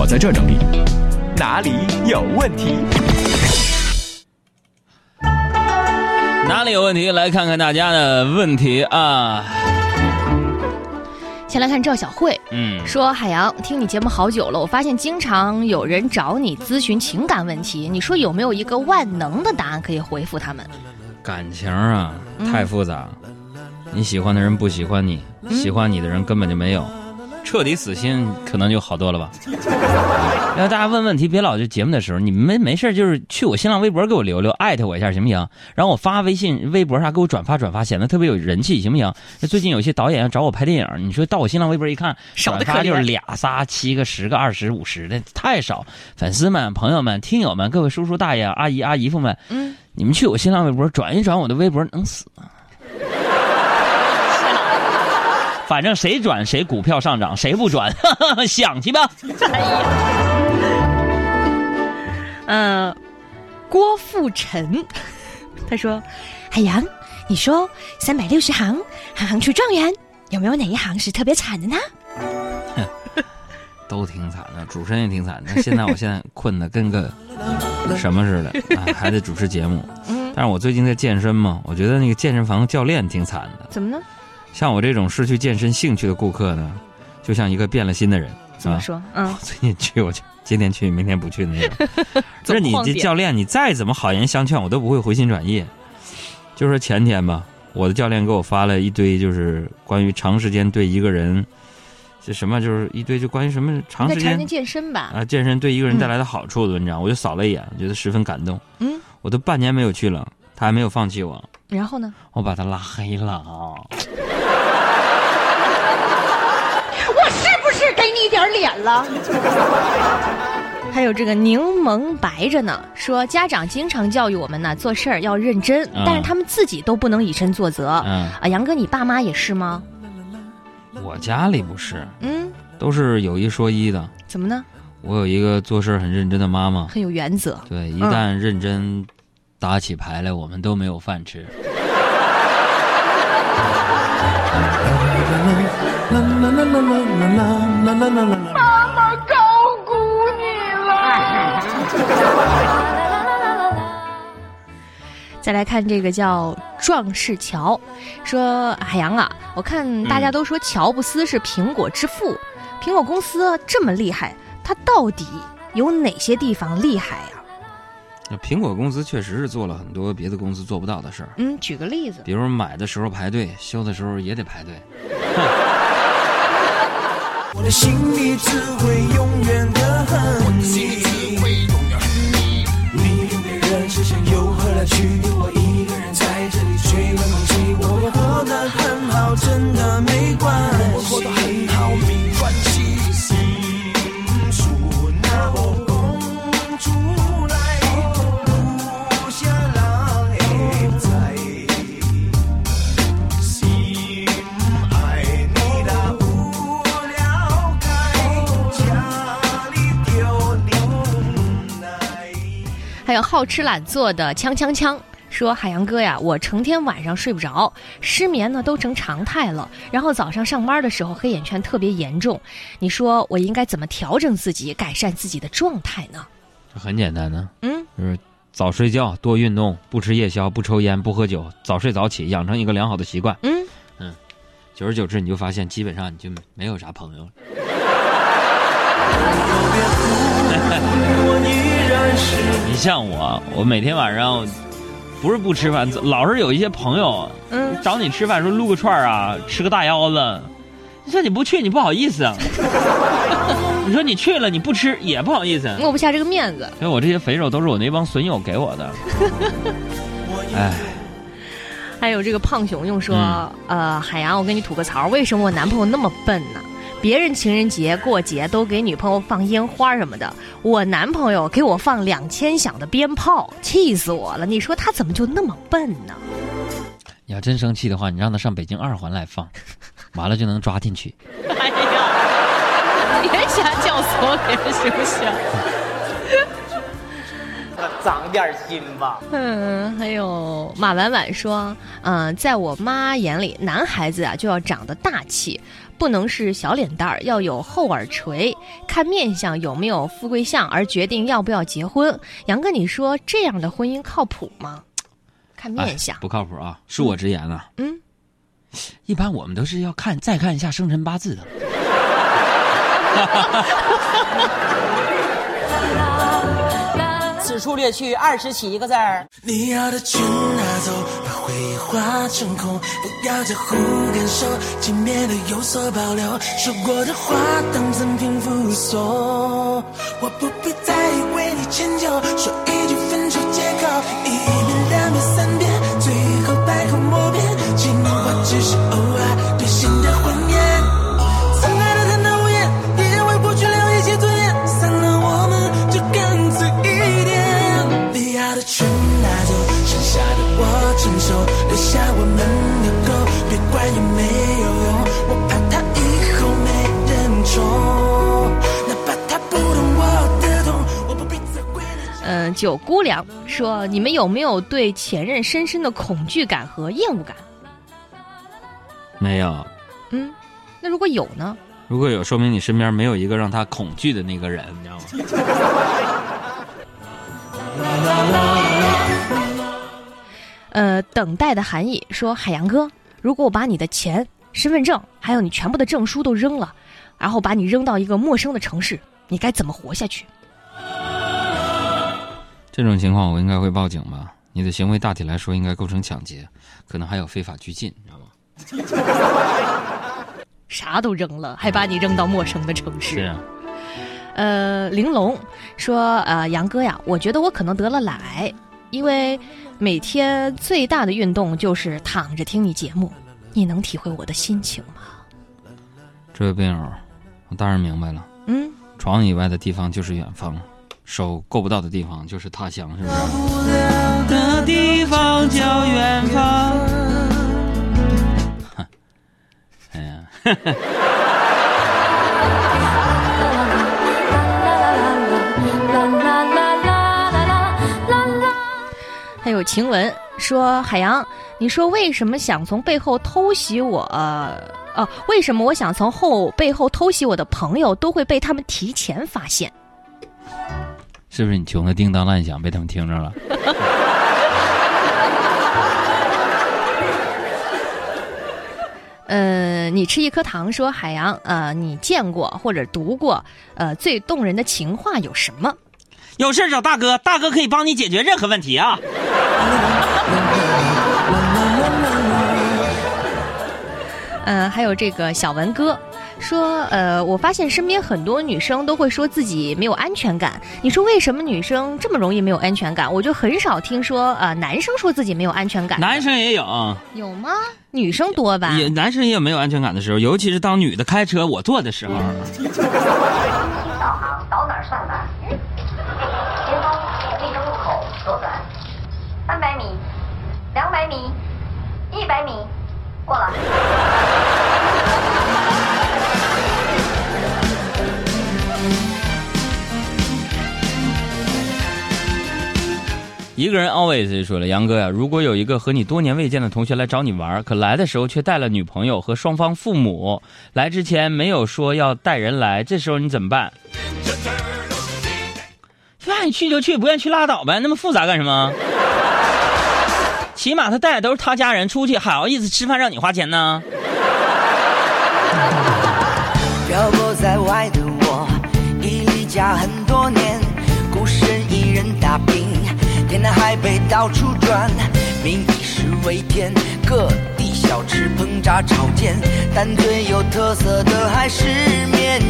我在这整理，哪里有问题？哪里有问题？来看看大家的问题啊。先来看赵小慧，嗯，说海洋，听你节目好久了，我发现经常有人找你咨询情感问题，你说有没有一个万能的答案可以回复他们？感情啊，太复杂。你喜欢的人不喜欢你，喜欢你的人根本就没有，彻底死心可能就好多了吧。然后大家问问题，别老就节目的时候，你们没没事就是去我新浪微博给我留留，艾特我一下行不行？然后我发微信、微博啥给我转发转发，显得特别有人气，行不行？最近有些导演要找我拍电影，你说到我新浪微博一看，少的就是俩仨、七个、十个、二十五十的，太少。粉丝们、朋友们、听友们、各位叔叔大爷、阿姨阿姨夫们，嗯，你们去我新浪微博转一转我的微博，能死吗？反正谁转谁股票上涨，谁不转 想去吧。嗯、郭富城，他说：“海洋，你说三百六十行，行行出状元，有没有哪一行是特别惨的呢？都挺惨的，主持人也挺惨的。现在我现在困的跟个什么似的啊，还得主持节目。嗯，但是我最近在健身嘛，我觉得那个健身房教练挺惨的。怎么呢？像我这种失去健身兴趣的顾客呢，就像一个变了心的人。啊？怎么说？嗯，最近去我就今天去明天不去的那种。不是你这教练，你再怎么好言相劝，我都不会回心转意。就说前天吧，我的教练给我发了一堆，就是关于长时间对一个人，这什么就是一堆就关于什么长时间健身吧。啊健身对一个人带来的好处的文章，我就扫了一眼，觉得十分感动。嗯，我都半年没有去了，他还没有放弃我，然后呢？我把他拉黑了啊。我是不是给你点脸了？还有这个柠檬白着呢，说家长经常教育我们呢，做事儿要认真，嗯但是他们自己都不能以身作则。嗯，啊，杨哥，你爸妈也是吗？我家里不是，嗯，都是有一说一的。怎么呢？我有一个做事很认真的妈妈，很有原则。对，一旦认真打起牌来，我们都没有饭吃。再来看这个叫壮士乔，说海洋啊，我看大家都说乔布斯是苹果之父，苹果公司这么厉害，他到底有哪些地方厉害呀、那苹果公司确实是做了很多别的公司做不到的事儿，嗯，举个例子，比如买的时候排队，修的时候也得排队。我的心里只会永远的恨你。你有别人是谁又何来去？我一个人在这里吹冷空气。我也活得很好，真的没关系。还有好吃懒做的锵锵锵。说海洋哥呀，我成天晚上睡不着，失眠呢都成常态了。然后早上上班的时候黑眼圈特别严重，你说我应该怎么调整自己，改善自己的状态呢？这很简单呢，嗯，就是早睡觉，多运动，不吃夜宵，不抽烟，不喝酒，早睡早起，养成一个良好的习惯。嗯，久而久之，你就发现基本上你就没有啥朋友了。你像我，我每天晚上不是不吃饭，老是有一些朋友嗯，找你吃饭，说撸个串儿啊，吃个大腰子。你说你不去，你不好意思啊。你说你去了，你不吃也不好意思。抹不下这个面子。所以我这些肥肉都是我那帮损友给我的。哎，还有这个胖熊熊说，嗯呃，海洋，我跟你吐个槽，为什么我男朋友那么笨呢？别人情人节过节都给女朋友放烟花什么的，我男朋友给我放两千响的鞭炮，气死我了！你说他怎么就那么笨呢？你要真生气的话，你让他上北京二环来放，完了就能抓进去。哎呀，别瞎教唆别人行不行？长点心吧。嗯，还有马婉婉说，嗯、在我妈眼里，男孩子啊就要长得大气，不能是小脸蛋儿，要有后耳垂，看面相有没有富贵相而决定要不要结婚。杨哥，你说这样的婚姻靠谱吗？看面相哎，不靠谱啊！恕我直言啊，嗯，一般我们都是要看再看一下生辰八字的。此处略去二十起一个字儿。你要的全拿走，把回忆化成空，不要在乎感受，见面的有所保留。说过的话当赠品附送，我不必再嗯，九姑娘说，你们有没有对前任深深的恐惧感和厌恶感？没有，嗯，那如果有呢？如果有，说明你身边没有一个让他恐惧的那个人，你知道吗？呃，等待的含义说：“海洋哥，如果我把你的钱、身份证还有你全部的证书都扔了，然后把你扔到一个陌生的城市，你该怎么活下去？”这种情况我应该会报警吧？你的行为大体来说应该构成抢劫，可能还有非法拘禁，你知道吗？啥都扔了，还把你扔到陌生的城市。是啊，呃，玲珑说：“呃，杨哥呀，我觉得我可能得了懒癌，因为每天最大的运动就是躺着听你节目，你能体会我的心情吗？这位病友，我当然明白了，嗯，床以外的地方就是远方，手够不到的地方就是他乡，是不是？的地方叫远方。哎呀，还有晴雯说：“海洋，你说为什么想从背后偷袭我？呃，哦、为什么我想从后背后偷袭我的朋友，都会被他们提前发现？是不是你穷的叮当乱响被他们听着了？呃，你吃一颗糖说海洋，呃，你见过或者读过，呃，最动人的情话有什么？有事找大哥，大哥可以帮你解决任何问题啊！呃，还有这个小文哥说，呃，我发现身边很多女生都会说自己没有安全感。你说为什么女生这么容易没有安全感？我就很少听说，呃，男生说自己没有安全感。男生也有，有吗？女生多吧？也男生也有没有安全感的时候，尤其是当女的开车我坐的时候。导航导哪儿算哪儿。前方立正路口左转，三百米，两百米，一百米，过了。一个人 always 就说了：“杨哥呀，如果有一个和你多年未见的同学来找你玩，可来的时候却带了女朋友和双方父母，来之前没有说要带人来，这时候你怎么办？愿意去就去，不愿意去拉倒呗，那么复杂干什么？起码他带的都是他家人，出去还好意思吃饭让你花钱呢？漂泊在外的我，已离家很多年，天南海北到处转，民以食为天，各地小吃烹炸炒煎，但最有特色的还是面。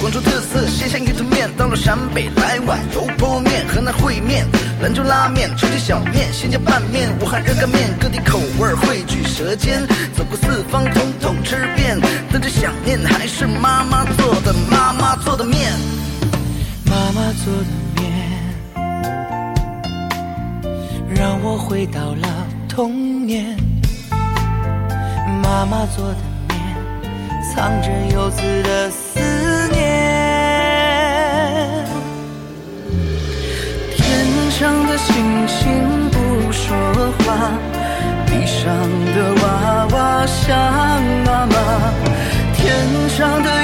广州特色鲜香鱼吞面，到了陕北来碗油泼面，河南烩面，兰州拉面，重庆小面，新疆拌面，武汉热干面，各地口味汇聚舌尖，走过四方，统统吃遍。但最想念还是妈妈做的，妈妈做的面。妈妈做的我回到了童年。妈妈做的面，藏着游子的思念。天上的星星不说话，地上的娃娃想妈妈。天上的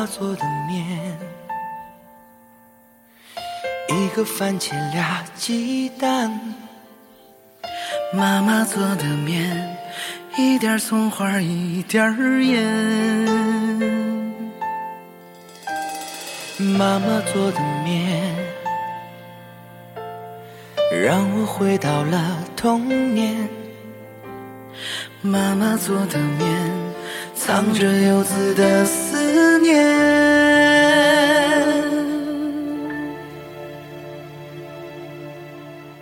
妈做的面，一个番茄俩鸡蛋，妈妈做的面，一点葱花一点盐，妈妈做的面。让我回到了童年，妈妈做的面，藏着游子的涩。年。